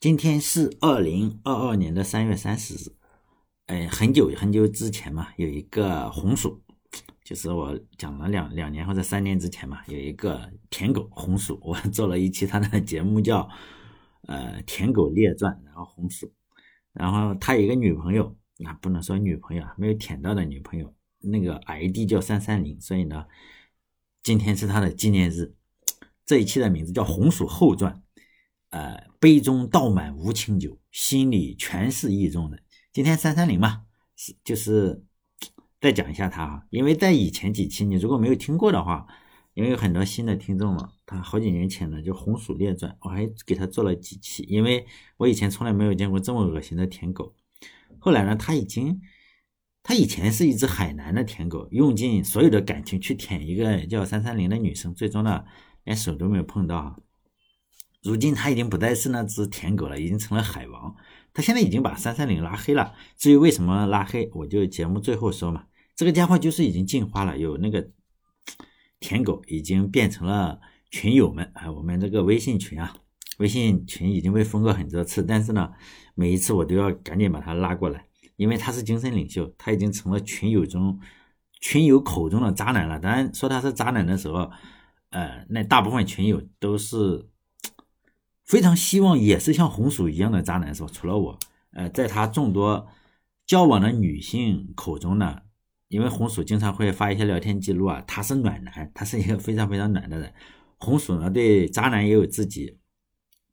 今天是二零二二年的三月三十日，哎，很久很久之前嘛，有一个红薯，就是我讲了两两年或者三年之前嘛，有一个舔狗红薯，我 做了一期他的节目叫呃《舔狗列传》，然后红薯，然后他有一个女朋友，那不能说女朋友啊，没有舔到的女朋友，那个 ID 叫三三零，所以呢，今天是他的纪念日，这一期的名字叫《红薯后传》。呃，杯中倒满无情酒，心里全是意中人。今天三三零嘛，是就是再讲一下他啊，因为在以前几期你如果没有听过的话，因为有很多新的听众嘛，他好几年前呢就《红薯列传》，我还给他做了几期，因为我以前从来没有见过这么恶心的舔狗。后来呢，他已经，他以前是一只海南的舔狗，用尽所有的感情去舔一个叫三三零的女生，最终呢连手都没有碰到。如今他已经不再是那只舔狗了，已经成了海王。他现在已经把三三零拉黑了。至于为什么拉黑，我就节目最后说嘛。这个家伙就是已经进化了，有那个舔狗已经变成了群友们啊。我们这个微信群啊，微信群已经被封过很多次，但是呢，每一次我都要赶紧把他拉过来，因为他是精神领袖，他已经成了群友中群友口中的渣男了。当然说他是渣男的时候，呃，那大部分群友都是。非常希望也是像红薯一样的渣男是吧？除了我，呃，在他众多交往的女性口中呢，因为红薯经常会发一些聊天记录啊，他是暖男，他是一个非常非常暖的人。红薯呢对渣男也有自己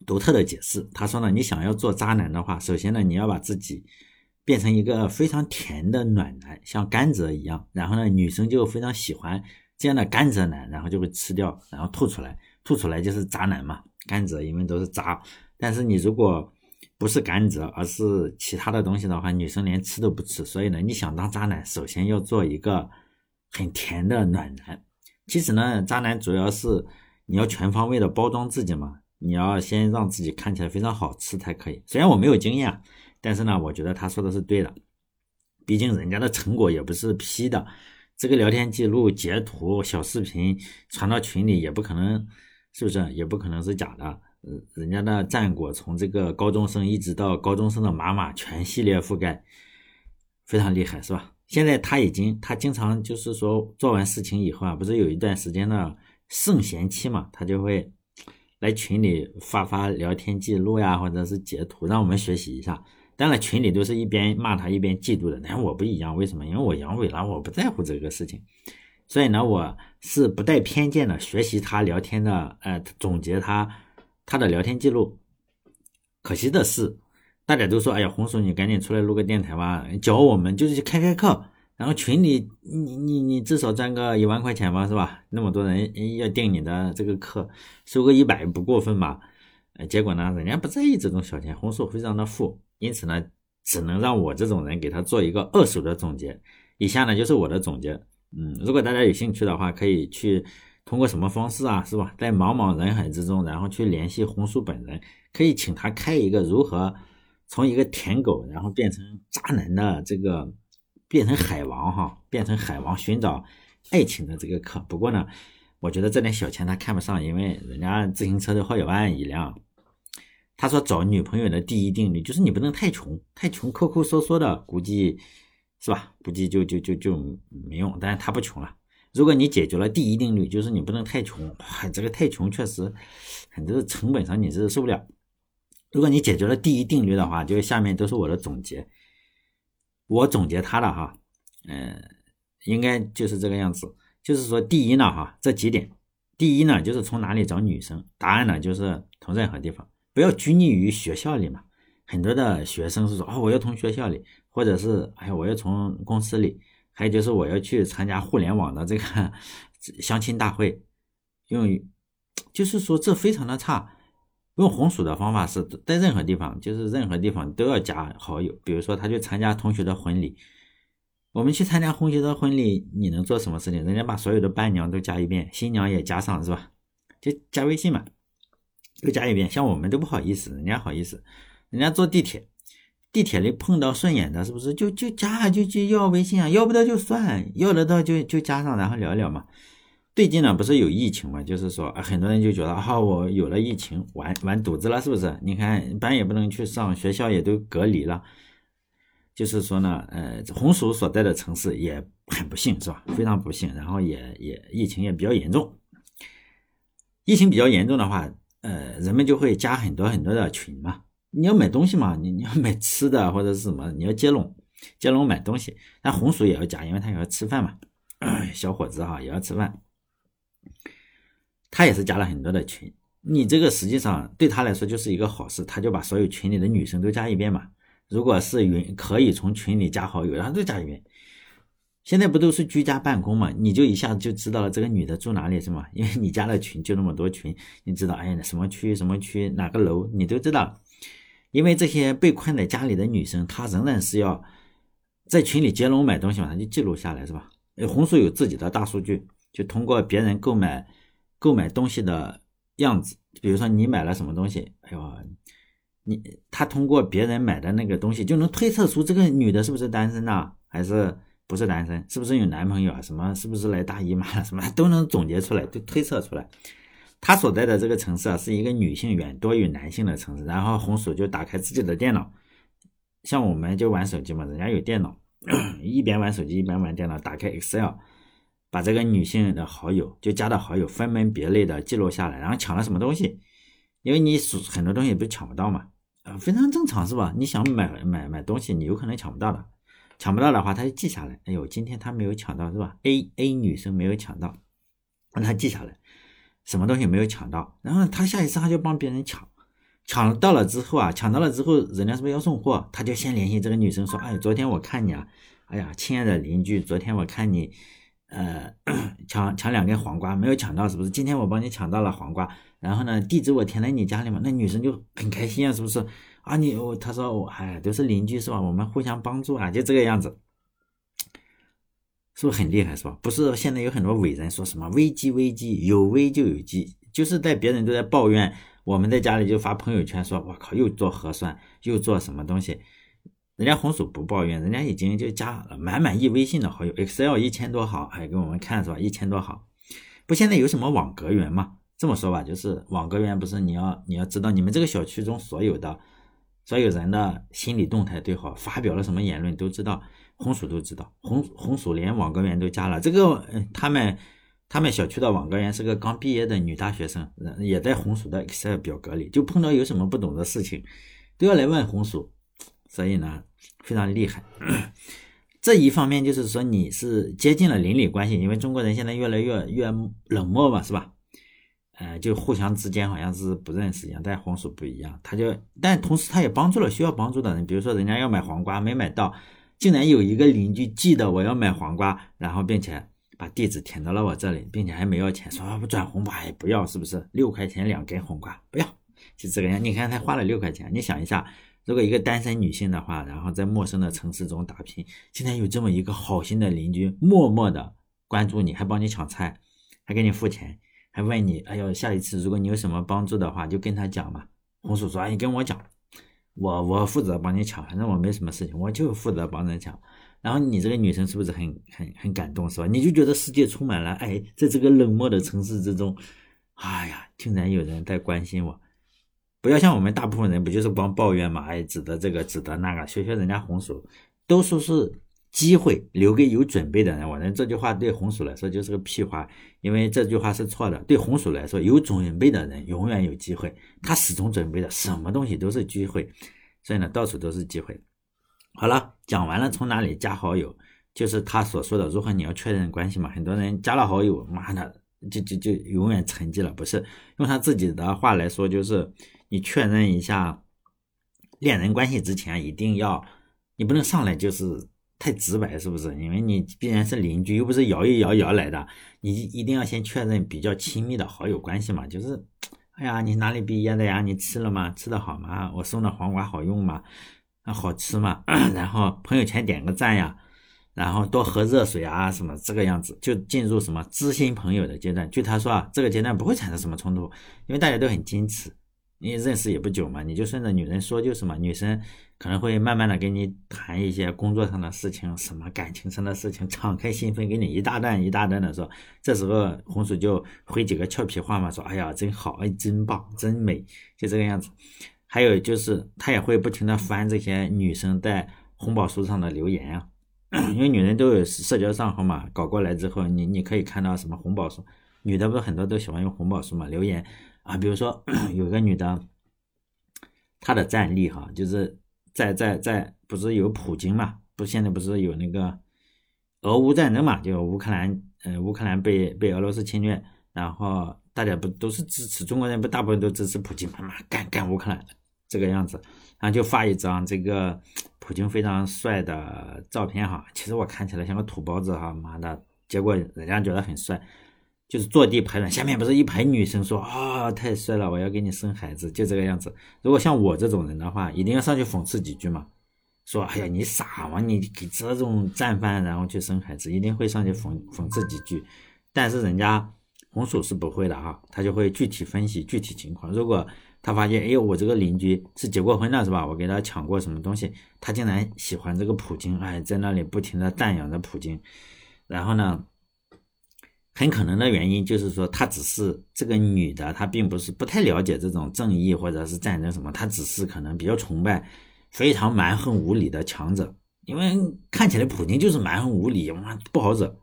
独特的解释，他说呢，你想要做渣男的话，首先呢你要把自己变成一个非常甜的暖男，像甘蔗一样，然后呢女生就非常喜欢这样的甘蔗男，然后就会吃掉，然后吐出来，吐出来就是渣男嘛。甘蔗因为都是渣，但是你如果不是甘蔗，而是其他的东西的话，女生连吃都不吃。所以呢，你想当渣男，首先要做一个很甜的暖男。其实呢，渣男主要是你要全方位的包装自己嘛，你要先让自己看起来非常好吃才可以。虽然我没有经验，但是呢，我觉得他说的是对的。毕竟人家的成果也不是 P 的，这个聊天记录截图、小视频传到群里也不可能。是不是也不可能是假的？呃，人家的战果从这个高中生一直到高中生的妈妈全系列覆盖，非常厉害，是吧？现在他已经，他经常就是说做完事情以后啊，不是有一段时间的圣贤期嘛，他就会来群里发发聊天记录呀，或者是截图，让我们学习一下。当然群里都是一边骂他一边嫉妒的，但我不一样，为什么？因为我阳痿了，我不在乎这个事情。所以呢，我是不带偏见的学习他聊天的，呃，总结他他的聊天记录。可惜的是，大家都说，哎呀，红薯你赶紧出来录个电台吧，教我们就是开开课，然后群里你你你至少赚个一万块钱吧，是吧？那么多人要订你的这个课，收个一百不过分吧？呃，结果呢，人家不在意这种小钱，红薯非常的富，因此呢，只能让我这种人给他做一个二手的总结。以下呢就是我的总结。嗯，如果大家有兴趣的话，可以去通过什么方式啊，是吧？在茫茫人海之中，然后去联系红薯本人，可以请他开一个如何从一个舔狗，然后变成渣男的这个，变成海王哈，变成海王寻找爱情的这个课。不过呢，我觉得这点小钱他看不上，因为人家自行车都好几万一辆。他说找女朋友的第一定律就是你不能太穷，太穷抠抠缩缩的，估计。是吧？估计就就就就没用，但是他不穷了。如果你解决了第一定律，就是你不能太穷，哇，这个太穷确实很多成本上你是受不了。如果你解决了第一定律的话，就下面都是我的总结，我总结他的哈，嗯，应该就是这个样子。就是说，第一呢，哈，这几点，第一呢，就是从哪里找女生？答案呢，就是从任何地方，不要拘泥于学校里嘛。很多的学生是说，哦，我要从学校里。或者是哎呀，我要从公司里，还有就是我要去参加互联网的这个相亲大会，用就是说这非常的差。用红薯的方法是在任何地方，就是任何地方都要加好友。比如说他去参加同学的婚礼，我们去参加同学的婚礼，你能做什么事情？人家把所有的伴娘都加一遍，新娘也加上是吧？就加微信嘛，都加一遍。像我们都不好意思，人家好意思，人家坐地铁。地铁里碰到顺眼的，是不是就就加就就要微信啊？要不到就算，要得到就就加上，然后聊聊嘛。最近呢，不是有疫情嘛？就是说，很多人就觉得啊，我有了疫情，完完犊子了，是不是？你看班也不能去上，学校也都隔离了。就是说呢，呃，红薯所在的城市也很不幸，是吧？非常不幸，然后也也疫情也比较严重。疫情比较严重的话，呃，人们就会加很多很多的群嘛。你要买东西嘛，你 你要买吃的或者是什么，你要接龙接龙买东西。那红薯也要加，因为他也要吃饭嘛。小伙子哈也要吃饭，他也是加了很多的群。你这个实际上对他来说就是一个好事，他就把所有群里的女生都加一遍嘛。如果是允可以从群里加好友，然后都加一遍。现在不都是居家办公嘛？你就一下子就知道了这个女的住哪里是吗？因为你加了群就那么多群，你知道哎呀什么区什么区哪个楼你都知道。因为这些被困在家里的女生，她仍然是要在群里接龙买东西嘛，她就记录下来是吧？红薯有自己的大数据，就通过别人购买购买东西的样子，比如说你买了什么东西，哎呦。你他通过别人买的那个东西就能推测出这个女的是不是单身呐，还是不是单身？是不是有男朋友啊？什么是不是来大姨妈了？什么都能总结出来，都推测出来。他所在的这个城市啊，是一个女性远多于男性的城市。然后红薯就打开自己的电脑，像我们就玩手机嘛，人家有电脑，一边玩手机一边玩电脑，打开 Excel，把这个女性的好友就加的好友分门别类的记录下来，然后抢了什么东西，因为你很多东西不是抢不到嘛。啊，非常正常是吧？你想买买买东西，你有可能抢不到的，抢不到的话，他就记下来。哎呦，今天他没有抢到是吧？A A 女生没有抢到，让他记下来，什么东西没有抢到，然后他下一次他就帮别人抢，抢到了之后啊，抢到了之后，人家是不是要送货？他就先联系这个女生说，哎，昨天我看你啊，哎呀，亲爱的邻居，昨天我看你，呃，抢抢两根黄瓜没有抢到，是不是？今天我帮你抢到了黄瓜。然后呢，地址我填在你家里嘛，那女生就很开心啊，是不是？啊，你我他说我哎，都是邻居是吧？我们互相帮助啊，就这个样子，是不是很厉害是吧？不是现在有很多伟人说什么危机危机，有危就有机，就是在别人都在抱怨，我们在家里就发朋友圈说，我靠，又做核酸，又做什么东西，人家红薯不抱怨，人家已经就加了满满一微信的好友，Excel 一千多号，还给我们看是吧？一千多号，不现在有什么网格员吗？这么说吧，就是网格员不是你要你要知道你们这个小区中所有的所有人的心理动态对好，发表了什么言论都知道，红薯都知道，红红薯连网格员都加了。这个他们他们小区的网格员是个刚毕业的女大学生，也在红薯的 Excel 表格里，就碰到有什么不懂的事情都要来问红薯，所以呢非常厉害。这一方面就是说你是接近了邻里关系，因为中国人现在越来越越冷漠嘛，是吧？呃，就互相之间好像是不认识一样，但红薯不一样，他就，但同时他也帮助了需要帮助的人，比如说人家要买黄瓜没买到，竟然有一个邻居记得我要买黄瓜，然后并且把地址填到了我这里，并且还没要钱，说不转红包也不要，是不是？六块钱两根红瓜不要，就这个样。你看他花了六块钱，你想一下，如果一个单身女性的话，然后在陌生的城市中打拼，竟然有这么一个好心的邻居，默默的关注你，还帮你抢菜，还给你付钱。还问你，哎呦，下一次如果你有什么帮助的话，就跟他讲嘛。红薯说，你跟我讲，我我负责帮你抢，反正我没什么事情，我就负责帮人抢。然后你这个女生是不是很很很感动，是吧？你就觉得世界充满了爱，在这个冷漠的城市之中，哎呀，竟然有人在关心我。不要像我们大部分人，不就是光抱怨嘛？哎，指的这个，指的那个，学学人家红薯，都说是。机会留给有准备的人。我认为这句话对红薯来说就是个屁话，因为这句话是错的。对红薯来说，有准备的人永远有机会，他始终准备的，什么东西都是机会，所以呢，到处都是机会。好了，讲完了从哪里加好友，就是他所说的如何你要确认关系嘛。很多人加了好友，妈的，就就就永远沉寂了。不是用他自己的话来说，就是你确认一下恋人关系之前，一定要你不能上来就是。太直白是不是？因为你必然是邻居，又不是摇一摇摇来的，你一定要先确认比较亲密的好友关系嘛。就是，哎呀，你哪里毕业的呀？你吃了吗？吃的好吗？我送的黄瓜好用吗？啊，好吃吗？然后朋友圈点个赞呀，然后多喝热水啊，什么这个样子，就进入什么知心朋友的阶段。据他说啊，这个阶段不会产生什么冲突，因为大家都很矜持，你认识也不久嘛，你就顺着女人说就是嘛。女生可能会慢慢的跟你谈一些工作上的事情，什么感情上的事情，敞开心扉，给你一大段一大段的说。这时候红薯就回几个俏皮话嘛，说哎呀真好，哎真棒，真美，就这个样子。还有就是他也会不停的翻这些女生在红宝书上的留言啊，因为女人都有社交账号嘛，搞过来之后，你你可以看到什么红宝书，女的不是很多都喜欢用红宝书嘛，留言。啊，比如说 有个女的，她的战力哈，就是在在在，不是有普京嘛？不，现在不是有那个俄乌战争嘛？就乌克兰，呃，乌克兰被被俄罗斯侵略，然后大家不都是支持中国人？不，大部分都支持普京，妈妈干干乌克兰这个样子，然后就发一张这个 普京非常帅的照片哈。其实我看起来像个土包子哈，妈的，结果人家觉得很帅。就是坐地排卵，下面不是一排女生说啊，太帅了，我要给你生孩子，就这个样子。如果像我这种人的话，一定要上去讽刺几句嘛，说哎呀你傻吗？你给这种战犯然后去生孩子，一定会上去讽讽刺几句。但是人家红薯是不会的哈，他就会具体分析具体情况。如果他发现，哎呦我这个邻居是结过婚的是吧？我给他抢过什么东西，他竟然喜欢这个普京，哎，在那里不停的赞扬着普京，然后呢？很可能的原因就是说，她只是这个女的，她并不是不太了解这种正义或者是战争什么，她只是可能比较崇拜非常蛮横无理的强者，因为看起来普京就是蛮横无理，哇，不好惹。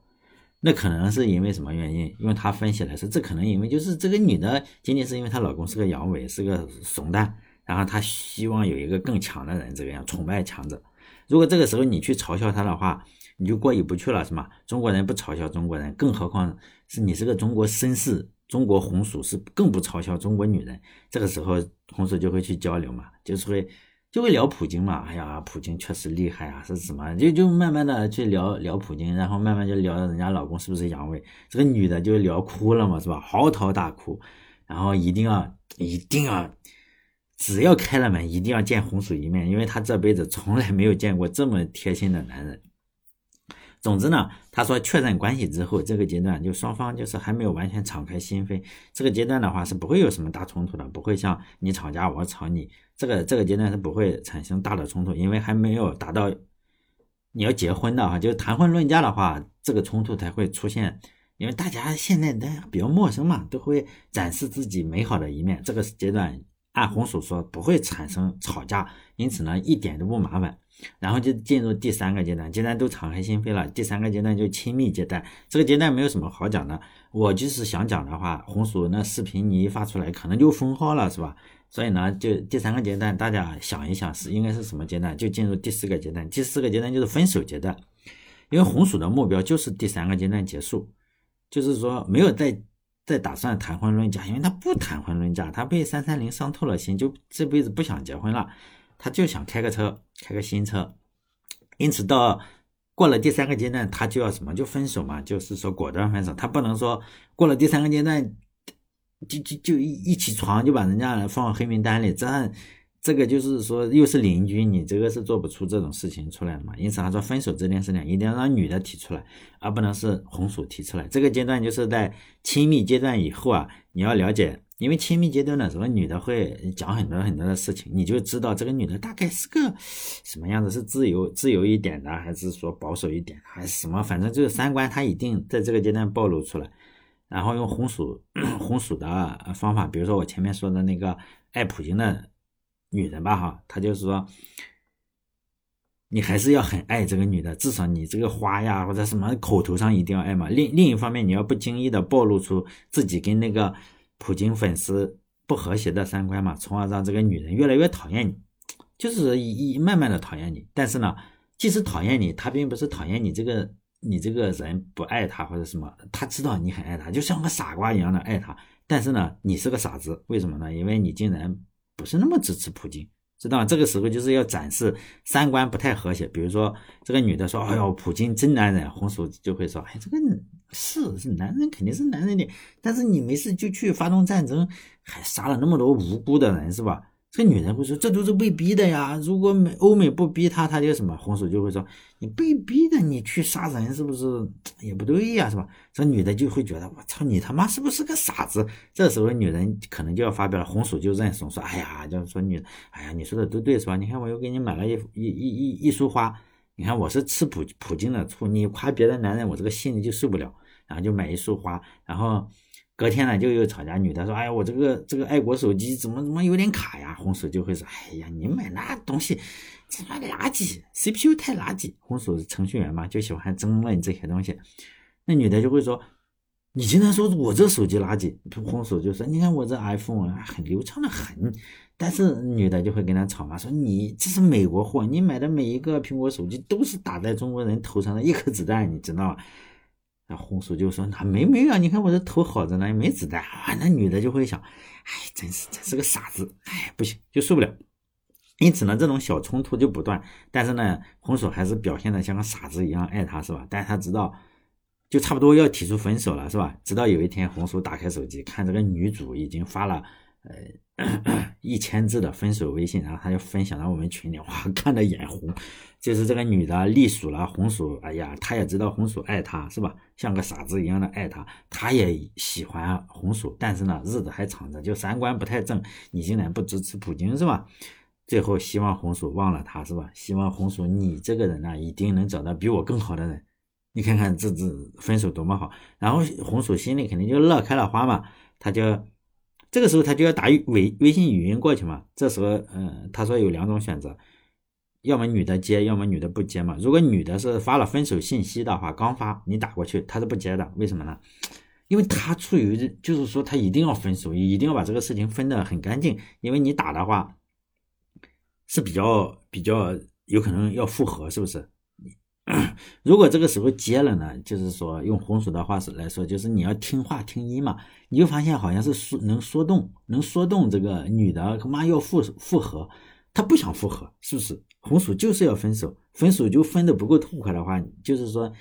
那可能是因为什么原因？因为她分析来说，这可能因为就是这个女的仅仅是因为她老公是个阳痿，是个怂蛋，然后她希望有一个更强的人，这个样崇拜强者。如果这个时候你去嘲笑她的话，你就过意不去了是吗？中国人不嘲笑中国人，更何况是你是个中国绅士，中国红薯是更不嘲笑中国女人。这个时候红薯就会去交流嘛，就是会就会聊普京嘛。哎呀，普京确实厉害啊，是什么？就就慢慢的去聊聊普京，然后慢慢就聊到人家老公是不是阳痿。这个女的就聊哭了嘛，是吧？嚎啕大哭，然后一定要一定要，只要开了门，一定要见红薯一面，因为她这辈子从来没有见过这么贴心的男人。总之呢，他说确认关系之后，这个阶段就双方就是还没有完全敞开心扉。这个阶段的话是不会有什么大冲突的，不会像你吵架我吵你，这个这个阶段是不会产生大的冲突，因为还没有达到你要结婚的哈，就是谈婚论嫁的话，这个冲突才会出现。因为大家现在都比较陌生嘛，都会展示自己美好的一面。这个阶段按红薯说不会产生吵架，因此呢一点都不麻烦。然后就进入第三个阶段，既然都敞开心扉了，第三个阶段就亲密阶段。这个阶段没有什么好讲的，我就是想讲的话，红薯那视频你一发出来，可能就封号了，是吧？所以呢，就第三个阶段，大家想一想是应该是什么阶段？就进入第四个阶段，第四个阶段就是分手阶段。因为红薯的目标就是第三个阶段结束，就是说没有再再打算谈婚论嫁，因为他不谈婚论嫁，他被三三零伤透了心，就这辈子不想结婚了。他就想开个车，开个新车，因此到过了第三个阶段，他就要什么就分手嘛，就是说果断分手。他不能说过了第三个阶段，就就就一一起床就把人家放黑名单里，这样这个就是说又是邻居，你这个是做不出这种事情出来的嘛。因此他说分手这件事情一定要让女的提出来，而不能是红薯提出来。这个阶段就是在亲密阶段以后啊，你要了解。因为亲密阶段的时候，女的会讲很多很多的事情，你就知道这个女的大概是个什么样子，是自由自由一点的，还是说保守一点，还是什么？反正就是三观，她一定在这个阶段暴露出来。然后用红薯 红薯的方法，比如说我前面说的那个爱普京的女人吧，哈，她就是说，你还是要很爱这个女的，至少你这个花呀或者什么口头上一定要爱嘛。另另一方面，你要不经意的暴露出自己跟那个。普京粉丝不和谐的三观嘛，从而让这个女人越来越讨厌你，就是一一慢慢的讨厌你。但是呢，即使讨厌你，他并不是讨厌你这个你这个人不爱他或者什么，他知道你很爱他，就像个傻瓜一样的爱他。但是呢，你是个傻子，为什么呢？因为你竟然不是那么支持普京。知道这个时候就是要展示三观不太和谐。比如说，这个女的说：“哎呦，普京真男人。”红薯就会说：“哎，这个是是男人，肯定是男人的。但是你没事就去发动战争，还杀了那么多无辜的人，是吧？这女人会说：“这都是被逼的呀！如果美欧美不逼他，他就什么？”红薯就会说：“你被逼的，你去杀人是不是也不对呀？是吧？”这女的就会觉得：“我操，你他妈是不是个傻子？”这时候女人可能就要发表了，红薯就认怂说：“哎呀，就是说女，哎呀，你说的都对是吧？你看我又给你买了一一一一一束花，你看我是吃普普京的醋，你夸别的男人，我这个心里就受不了，然后就买一束花，然后。”隔天呢，就又吵架。女的说：“哎呀，我这个这个爱国手机怎么怎么有点卡呀？”红薯就会说：“哎呀，你买那东西，这妈垃圾，CPU 太垃圾。”红薯是程序员嘛，就喜欢争论这些东西。那女的就会说：“你竟然说我这手机垃圾？”红薯就说：“你看我这 iPhone 很流畅的很。”但是女的就会跟他吵嘛，说：“你这是美国货，你买的每一个苹果手机都是打在中国人头上的一颗子弹，你知道吗？”那红薯就说：“那没没啊，你看我这头好着呢，没子弹啊。”那女的就会想：“哎，真是真是个傻子，哎，不行，就受不了。”因此呢，这种小冲突就不断。但是呢，红薯还是表现的像个傻子一样爱他，是吧？但是他知道，就差不多要提出分手了，是吧？直到有一天，红薯打开手机，看这个女主已经发了。呃，一千字的分手微信，然后他就分享到我们群里，哇，看得眼红。就是这个女的隶属了红薯，哎呀，她也知道红薯爱她，是吧？像个傻子一样的爱她，她也喜欢红薯，但是呢，日子还长着，就三观不太正。你竟然不支持普京，是吧？最后希望红薯忘了他，是吧？希望红薯你这个人呢，一定能找到比我更好的人。你看看这这分手多么好，然后红薯心里肯定就乐开了花嘛，他就。这个时候他就要打微微信语音过去嘛。这时候，嗯，他说有两种选择，要么女的接，要么女的不接嘛。如果女的是发了分手信息的话，刚发你打过去，他是不接的。为什么呢？因为他处于就是说他一定要分手，一定要把这个事情分得很干净。因为你打的话是比较比较有可能要复合，是不是？如果这个时候接了呢，就是说用红薯的话是来说，就是你要听话听音嘛，你就发现好像是说能说动，能说动这个女的，他妈要复复合，她不想复合，是不是？红薯就是要分手，分手就分的不够痛快的话，就是说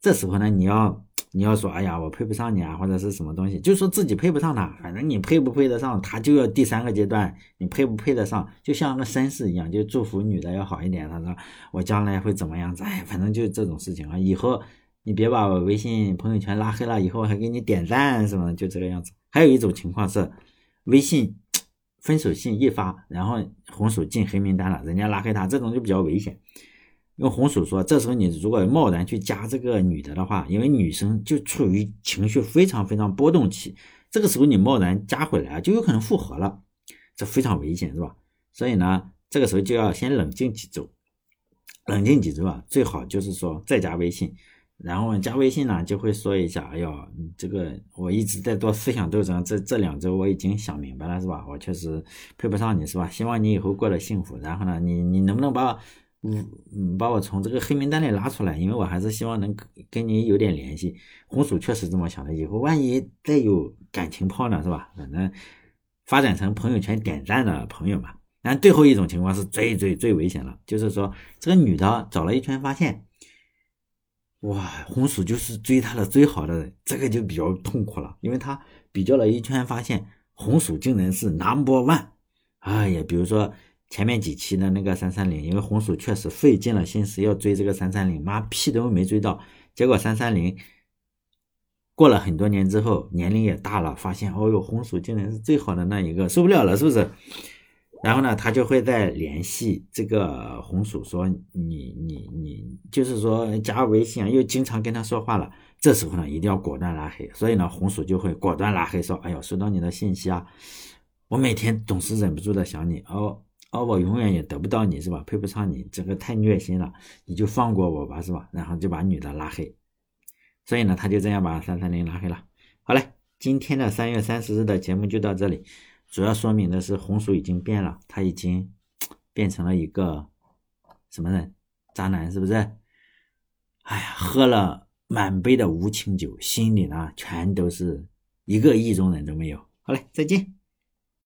这时候呢，你要。你要说，哎呀，我配不上你啊，或者是什么东西，就说自己配不上他，反正你配不配得上他，就要第三个阶段，你配不配得上，就像个绅士一样，就祝福女的要好一点。他说我将来会怎么样子？哎，反正就是这种事情啊。以后你别把我微信朋友圈拉黑了，以后还给你点赞什么，就这个样子。还有一种情况是，微信分手信一发，然后红薯进黑名单了，人家拉黑他，这种就比较危险。用红薯说，这时候你如果贸然去加这个女的的话，因为女生就处于情绪非常非常波动期，这个时候你贸然加回来就有可能复合了，这非常危险，是吧？所以呢，这个时候就要先冷静几周，冷静几周啊，最好就是说再加微信，然后加微信呢就会说一下，哎呦，这个我一直在做思想斗争，这这两周我已经想明白了，是吧？我确实配不上你，是吧？希望你以后过得幸福，然后呢，你你能不能把？嗯嗯，把我从这个黑名单里拉出来，因为我还是希望能跟你有点联系。红薯确实这么想的，以后万一再有感情泡呢，是吧？反正发展成朋友圈点赞的朋友嘛。但最后一种情况是最最最危险了，就是说这个女的找了一圈，发现哇，红薯就是追她的最好的人，这个就比较痛苦了，因为她比较了一圈，发现红薯竟然是 number one。哎呀，比如说。前面几期的那个三三零，因为红薯确实费尽了心思要追这个三三零，妈屁都没追到。结果三三零过了很多年之后，年龄也大了，发现哦哟，红薯竟然是最好的那一个，受不了了，是不是？然后呢，他就会再联系这个红薯，说你你你，就是说加微信啊，又经常跟他说话了。这时候呢，一定要果断拉黑。所以呢，红薯就会果断拉黑，说哎呦，收到你的信息啊，我每天总是忍不住的想你哦。哦，我永远也得不到你是吧？配不上你，这个太虐心了，你就放过我吧是吧？然后就把女的拉黑，所以呢，他就这样把三三零拉黑了。好嘞，今天的三月三十日的节目就到这里，主要说明的是红薯已经变了，他已经变成了一个什么人？渣男是不是？哎呀，喝了满杯的无情酒，心里呢全都是一个意中人都没有。好嘞，再见。